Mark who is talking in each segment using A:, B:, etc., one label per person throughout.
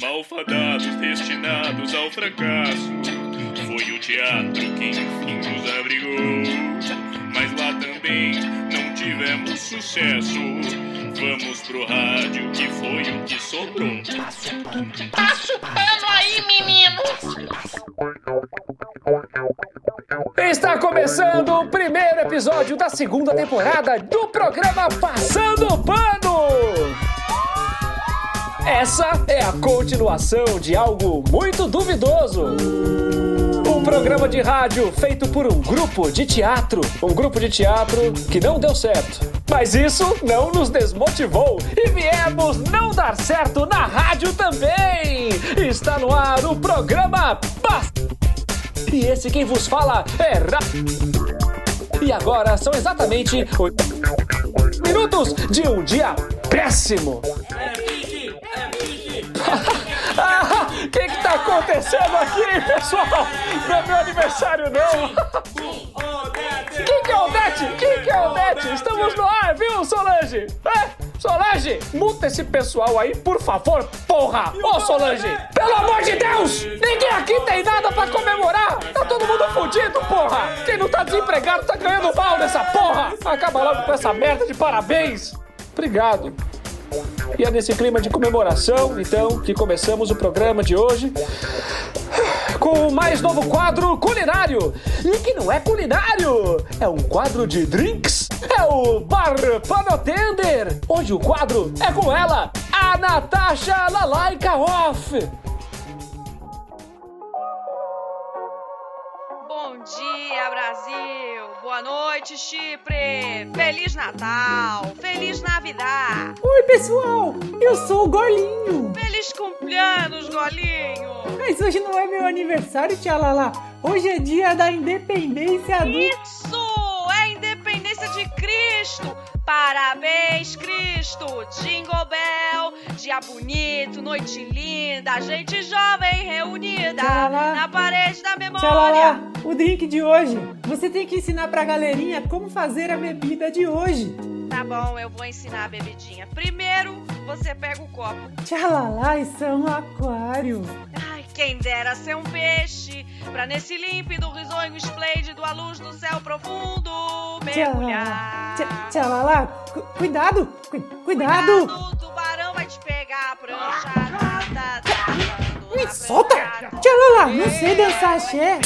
A: Malfadados destinados ao fracasso. Foi o teatro quem enfim nos abrigou. Mas lá também não tivemos sucesso. Vamos pro rádio que foi o que sobrou.
B: Passa o pano aí, meninos!
C: Está começando o primeiro episódio da segunda temporada do programa Passando o Pano! Essa é a continuação de algo muito duvidoso. Um programa de rádio feito por um grupo de teatro. Um grupo de teatro que não deu certo. Mas isso não nos desmotivou e viemos não dar certo na rádio também. Está no ar o programa Pass. E esse quem vos fala é Ra... E agora são exatamente oito minutos de um dia péssimo. Ah, O que que tá acontecendo aqui, pessoal? Não é meu aniversário, não. Quem que é o Odete? Quem que é o Odete? Estamos no ar, viu, Solange? É? Solange, multa esse pessoal aí, por favor, porra! Ô, Solange, pelo amor de Deus! Ninguém aqui tem nada pra comemorar! Tá todo mundo fudido, porra! Quem não tá desempregado tá ganhando mal nessa porra! Acaba logo com essa merda de parabéns! Obrigado. E é nesse clima de comemoração, então, que começamos o programa de hoje com o mais novo quadro culinário. E que não é culinário, é um quadro de drinks. É o Bar Panotender. Hoje o quadro é com ela, a Natasha Lalaika Off.
D: Boa noite, Chipre! Feliz Natal! Feliz Navidad!
E: Oi, pessoal! Eu sou o Golinho!
D: Feliz cumpleanos, Golinho!
E: Mas hoje não é meu aniversário, tia Lala. Hoje é dia da independência do...
D: Isso! É a independência de Cristo! Parabéns, Cristo! Jingle Bell! Dia bonito, noite linda, gente jovem reunida na parede da memória!
E: Lala, o drink de hoje. Você tem que ensinar pra galerinha como fazer a bebida de hoje.
D: Tá bom, eu vou ensinar a bebidinha. Primeiro, você pega o copo.
E: Tia Lala, isso é um aquário.
D: Ai, quem dera ser um peixe, pra nesse límpido, risonho esplêndido, à luz do céu profundo, mergulhar.
E: Lala, cu- cuidado, cu- cuidado.
D: o tubarão vai te pegar, a prancha tá, tá, tá,
E: Me
D: na
E: solta.
D: prancha.
E: Tia Lala, não sei dançar axé.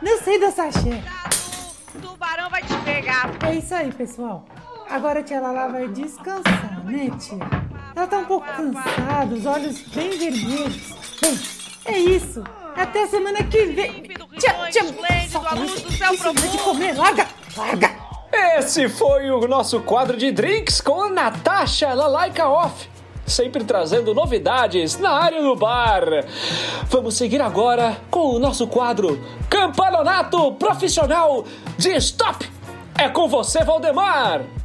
E: Não sei dançar axé.
D: O tubarão vai te pegar.
E: É isso aí, pessoal. Agora a tia Lala vai descansar, né, tia? Ela tá um pouco cansada, os olhos bem vermelhos. Bem, é isso. Até semana que vem. Tia, tia, solta isso.
D: do céu
E: Isso é de comer. Larga, larga.
C: Esse foi o nosso quadro de drinks com a Natasha Lalaika Off. Sempre trazendo novidades na área do bar. Vamos seguir agora com o nosso quadro Campeonato Profissional de Stop. É com você, Valdemar.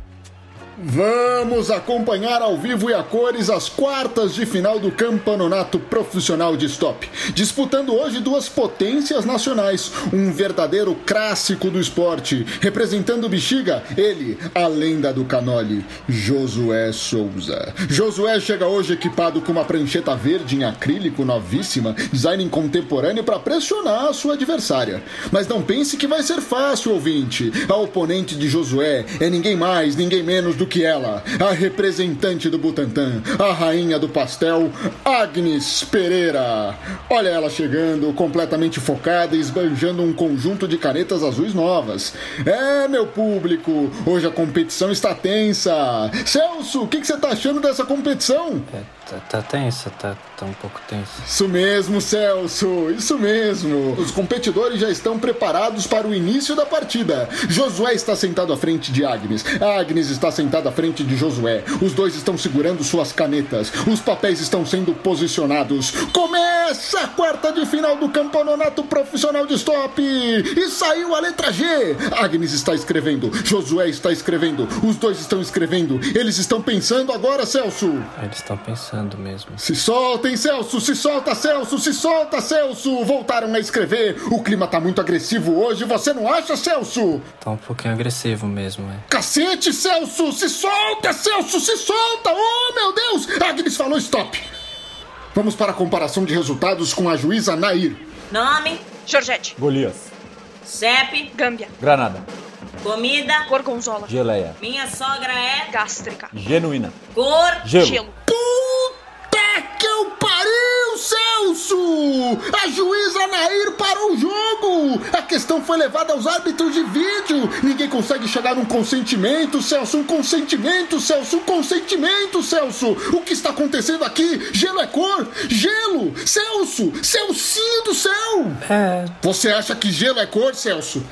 F: Vamos acompanhar ao vivo e a cores as quartas de final do Campeonato Profissional de Stop. Disputando hoje duas potências nacionais, um verdadeiro clássico do esporte. Representando o Bexiga, ele, a lenda do canole, Josué Souza. Josué chega hoje equipado com uma prancheta verde em acrílico novíssima, design contemporâneo para pressionar a sua adversária. Mas não pense que vai ser fácil, ouvinte. A oponente de Josué é ninguém mais, ninguém menos do que ela, a representante do Butantã, a rainha do pastel, Agnes Pereira. Olha ela chegando, completamente focada e esbanjando um conjunto de canetas azuis novas. É, meu público, hoje a competição está tensa. Celso, o que, que você tá achando dessa competição?
G: É, tá, tá tenso, tá, tá um pouco tenso.
F: Isso mesmo, Celso, isso mesmo. Os competidores já estão preparados para o início da partida. Josué está sentado à frente de Agnes. Agnes está sentada à frente de Josué. Os dois estão segurando suas canetas. Os papéis estão sendo posicionados. Começa a quarta de final do campeonato profissional de stop. E saiu a letra G. Agnes está escrevendo. Josué está escrevendo. Os dois estão escrevendo. Eles estão pensando agora, Celso.
G: Eles estão pensando mesmo.
F: Se soltem, Celso! Se solta, Celso! Se solta, Celso! Voltaram a escrever. O clima tá muito agressivo hoje, você não acha, Celso?
G: Tá um pouquinho agressivo mesmo, é.
F: Cacete, Celso! Se Se solta, Celso, se solta! Oh, meu Deus! Agnes falou stop. Vamos para a comparação de resultados com a juíza Nair.
H: Nome,
D: Georgette.
C: Golias.
H: CEP,
D: Gâmbia.
C: Granada.
H: comida.
D: Gorgonzola.
C: Geleia.
H: Minha sogra é
D: Gástrica.
C: Genuína.
H: cor.
C: Gelo.
D: Gelo.
F: A juíza Nair parou o jogo! A questão foi levada aos árbitros de vídeo! Ninguém consegue chegar num consentimento, Celso! Um consentimento, Celso! Um consentimento, Celso! O que está acontecendo aqui? Gelo é cor? Gelo! Celso! Celcinho do céu!
G: É,
F: Você acha que gelo é cor, Celso?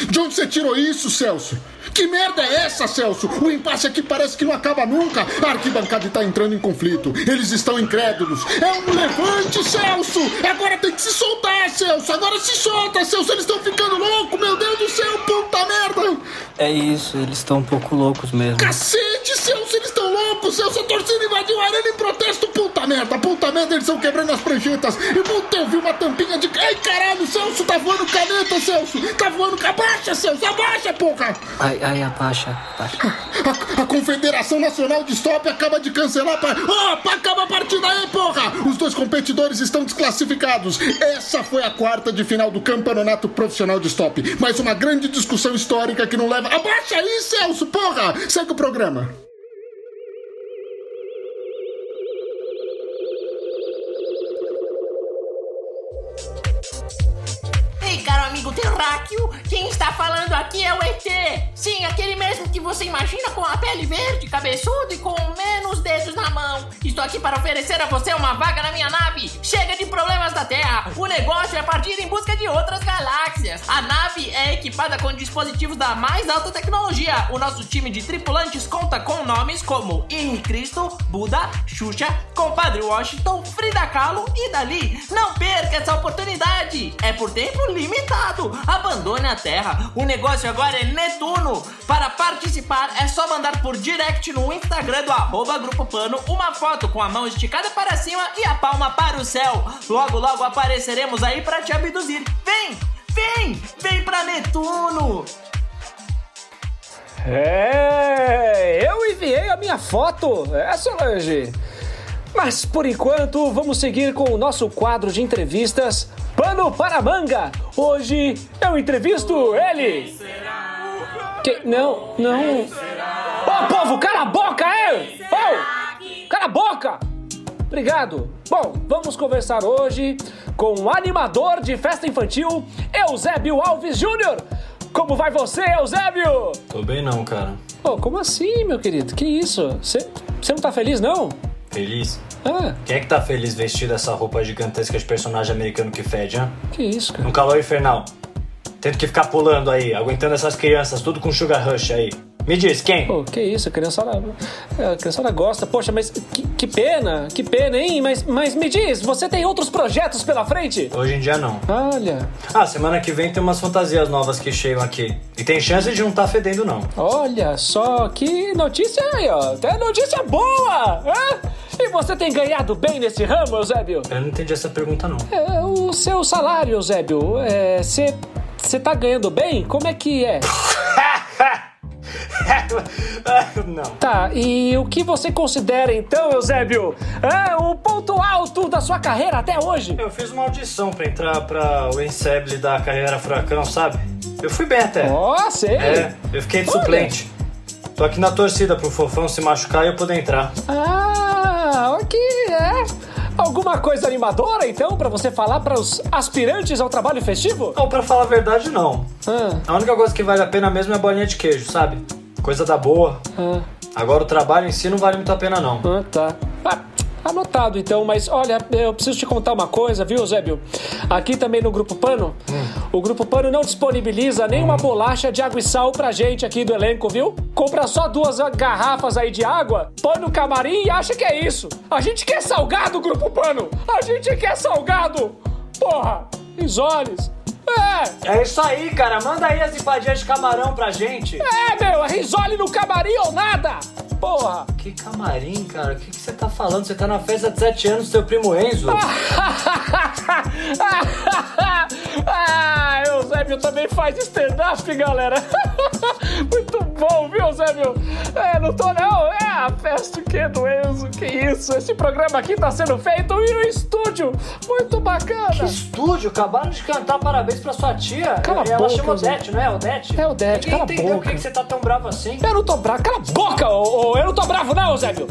F: De onde você tirou isso, Celso? Que merda é essa, Celso? O impasse aqui parece que não acaba nunca. A arquibancada está entrando em conflito. Eles estão incrédulos. É um levante, Celso! Agora tem que se soltar, Celso! Agora se solta, Celso! Eles estão ficando loucos! Meu Deus do céu, puta merda!
G: é isso, eles estão um pouco loucos mesmo.
F: Cacete, Celso! Eles estão loucos, Celso! A torcida invadiu a arena em protesto! Puta merda, puta merda! Eles estão quebrando as pranchetas! E puta, eu vi uma tampinha de... Ai, caralho, Celso! Tá voando caneta, Celso! Tá voando... Abaixa, Celso! Abaixa, porra!
G: Ai, ai, abaixa, abaixa.
F: A, a Confederação Nacional de Stop acaba de cancelar para. Oh, acaba a partida aí, porra! Os dois competidores estão desclassificados. Essa foi a quarta de final do Campeonato Profissional de Stop. Mais uma grande discussão histórica que não leva. Abaixa aí, Celso, porra! Segue o programa.
B: Amigo terráqueo, quem está falando aqui é o ET. Sim, aquele mesmo que você imagina com a pele verde, cabeçudo e com menos dedos na mão. Estou aqui para oferecer a você uma vaga na minha nave. Chega de problemas da Terra. O negócio é partir em busca de outras galáxias. A nave é equipada com dispositivos da mais alta tecnologia. O nosso time de tripulantes conta com nomes como Henrique Cristo, Buda, Xuxa, Compadre Washington, Frida Kahlo e Dali. Não perca essa oportunidade. É por tempo limitado. Abandone a Terra. O negócio agora é Netuno. Para participar é só mandar por direct no Instagram do arroba Grupo Pano uma foto com a mão esticada para cima e a palma para o céu. Logo, logo apareceremos aí para te abduzir. Vem! Vem! Vem pra Netuno!
C: É, eu enviei a minha foto, é Solange. Mas por enquanto, vamos seguir com o nosso quadro de entrevistas Pano para Manga. Hoje eu entrevisto ele. Que, não, não. Ô povo, cala a boca, é! Ô, cala a boca! Obrigado. Bom, vamos conversar hoje com o animador de festa infantil, Eusébio Alves Júnior. Como vai você, Eusébio?
G: Tô bem não, cara.
C: Ô, como assim, meu querido? Que isso? Você não tá feliz, não?
G: Feliz?
C: Ah,
G: Quem é que tá feliz vestido essa roupa gigantesca de personagem americano que fede, hein?
C: que isso, cara?
G: No calor infernal. Tendo que ficar pulando aí, aguentando essas crianças, tudo com sugar rush aí. Me diz, quem?
C: Pô, que isso, a criançada, a criançada gosta. Poxa, mas que, que pena, que pena, hein? Mas, mas me diz, você tem outros projetos pela frente?
G: Hoje em dia não.
C: Olha,
G: Ah, semana que vem tem umas fantasias novas que chegam aqui. E tem chance de não tá fedendo, não.
C: olha só, que notícia aí, ó. Até notícia boa! hã? E você tem ganhado bem nesse ramo, Eusébio?
G: Eu não entendi essa pergunta, não.
C: É, o seu salário, Eusébio, você você tá ganhando bem? Como é que é?
G: não.
C: Tá, e o que você considera então, Eusébio, é o ponto alto da sua carreira até hoje?
G: Eu fiz uma audição pra entrar pra o ensemble da carreira Furacão, sabe? Eu fui bem até.
C: Ó, sei.
G: É, eu fiquei de
C: Olha.
G: suplente. Tô aqui na torcida pro Fofão se machucar e eu poder entrar.
C: Ah, ok, é. Alguma coisa animadora então pra você falar para os aspirantes ao trabalho festivo?
G: Não, pra falar a verdade, não.
C: Ah,
G: A única coisa que vale a pena mesmo é a bolinha de queijo, sabe? Coisa da boa.
C: ah,
G: Agora o trabalho em si não vale muito a pena, não.
C: ah, tá. Anotado então, mas olha, eu preciso te contar uma coisa, viu, Zébio? Aqui também no Grupo Pano, o Grupo Pano não disponibiliza nenhuma bolacha de água e sal pra gente aqui do elenco, viu? Compra só duas garrafas aí de água, põe no camarim e acha que é isso. A gente quer salgado, Grupo Pano! A gente quer salgado! Porra, risoles. É,
G: É isso aí, cara. Manda aí as empadinhas de camarão pra gente.
C: é, meu, é risole no camarim ou nada! Porra!
G: Que camarim, cara? O que, que você tá falando? Você tá na festa de 7 anos do seu primo Enzo?
C: Eusébio também faz stand-up, galera. Muito bom, viu, Eusébio? É, não tô não. É, a festa o quê do Enzo? Que isso? Esse programa aqui tá sendo feito e no estúdio. Muito bacana.
G: Estúdio, acabaram de cantar parabéns pra sua tia.
C: Cala a
G: Ela
C: boca,
G: chama. Odete, não é? Odete?
C: É Odete, cala a
G: entendeu
C: boca.
G: por que que você tá tão bravo assim.
C: Eu não tô bravo. Cala a boca, ô, ô, eu não tô bravo não, Eusébio.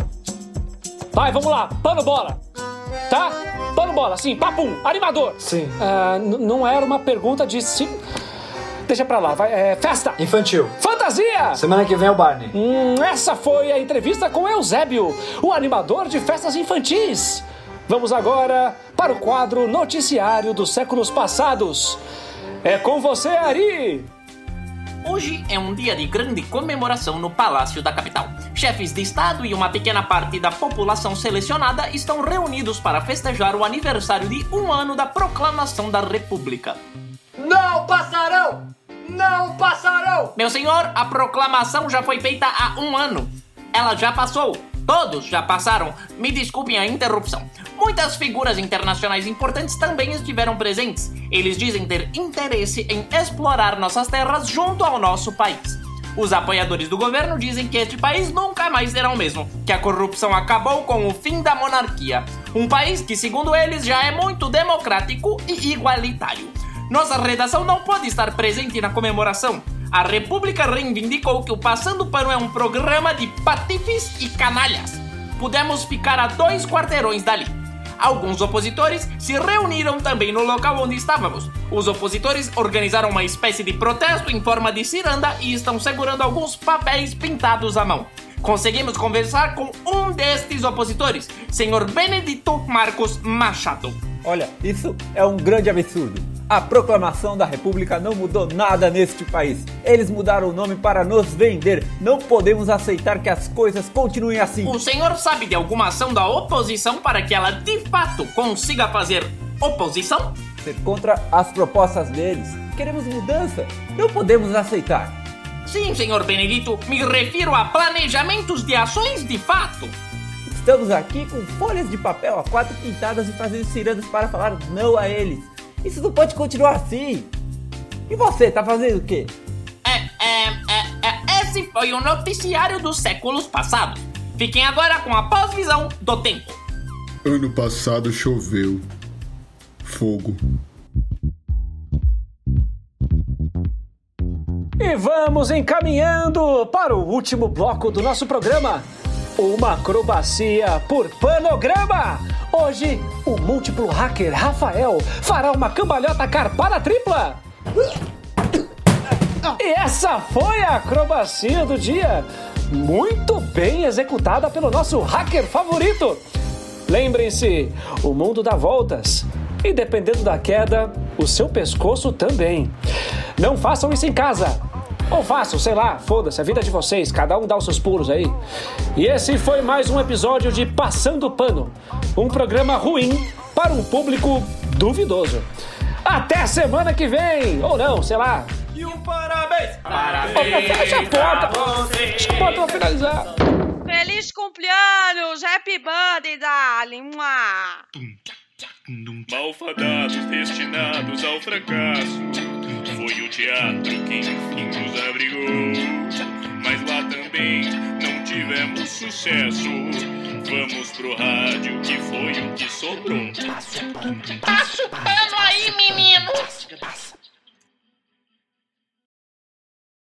C: Vai, vamos lá. Pano bola. Tá? Pano bola, sim. Papum. Animador.
G: Sim.
C: N- não era uma pergunta de sim... Deixa pra lá. Vai, é, festa.
G: Infantil.
C: Fantasia.
G: Semana que vem é o Barney.
C: Hum, essa foi a entrevista com Eusébio, o animador de festas infantis. Vamos agora para o quadro Noticiário dos Séculos Passados. É com você, Ari!
B: Hoje é um dia de grande comemoração no Palácio da Capital. Chefes de Estado e uma pequena parte da população selecionada estão reunidos para festejar o aniversário de um ano da proclamação da República.
G: Não passarão! Não passarão!
B: Meu senhor, a proclamação já foi feita há um ano. Ela já passou. Todos já passaram. Me desculpem a interrupção. Muitas figuras internacionais importantes também estiveram presentes. Eles dizem ter interesse em explorar nossas terras junto ao nosso país. Os apoiadores do governo dizem que este país nunca mais será o mesmo, que a corrupção acabou com o fim da monarquia. Um país que, segundo eles, já é muito democrático e igualitário. Nossa redação não pode estar presente na comemoração. A República reivindicou que o Passando Pano é um programa de patifes e canalhas. Pudemos ficar a dois quarteirões dali. Alguns opositores se reuniram também no local onde estávamos. Os opositores organizaram uma espécie de protesto em forma de ciranda e estão segurando alguns papéis pintados à mão. Conseguimos conversar com um destes opositores, senhor Benedito Marcos Machado.
I: Olha, isso é um grande absurdo. A proclamação da República não mudou nada neste país. Eles mudaram o nome para nos vender. Não podemos aceitar que as coisas continuem assim.
B: O senhor sabe de alguma ação da oposição para que ela de fato consiga fazer oposição?
I: Ser contra as propostas deles. Queremos mudança. Não podemos aceitar.
B: Sim, senhor Benedito, me refiro a planejamentos de ações de fato.
I: Estamos aqui com folhas de papel a quatro pintadas e fazendo cirandas para falar não a eles. Isso não pode continuar assim. E você, tá fazendo o quê?
B: É, é, é, é, esse foi o noticiário dos séculos passados. Fiquem agora com a pós-visão do tempo.
F: Ano passado choveu. Fogo.
C: E vamos encaminhando para o último bloco do nosso programa. Uma acrobacia por panograma. Hoje, o múltiplo hacker Rafael fará uma cambalhota carpada tripla. E essa foi a acrobacia do dia. Muito bem executada pelo nosso hacker favorito. Lembrem-se, o mundo dá voltas. E dependendo da queda, o seu pescoço também. Não façam isso em casa. Ou façam, sei lá, foda-se, a vida é de vocês, cada um dá os seus pulos aí. E esse foi mais um episódio de Passando Pano um programa ruim para um público duvidoso. Até semana que vem! Ou não, sei lá.
A: E um parabéns!
C: Ô, fecha a porta! Fecha a porta pra finalizar.
D: Feliz cumpleaños! Happy birthday, darling! Mua.
A: Malfadados destinados ao fracasso. Foi o teatro que enfim nos abrigou. Mas lá também tivemos sucesso. Vamos pro rádio que foi o que sobrou.
B: Passa o pano aí, menino.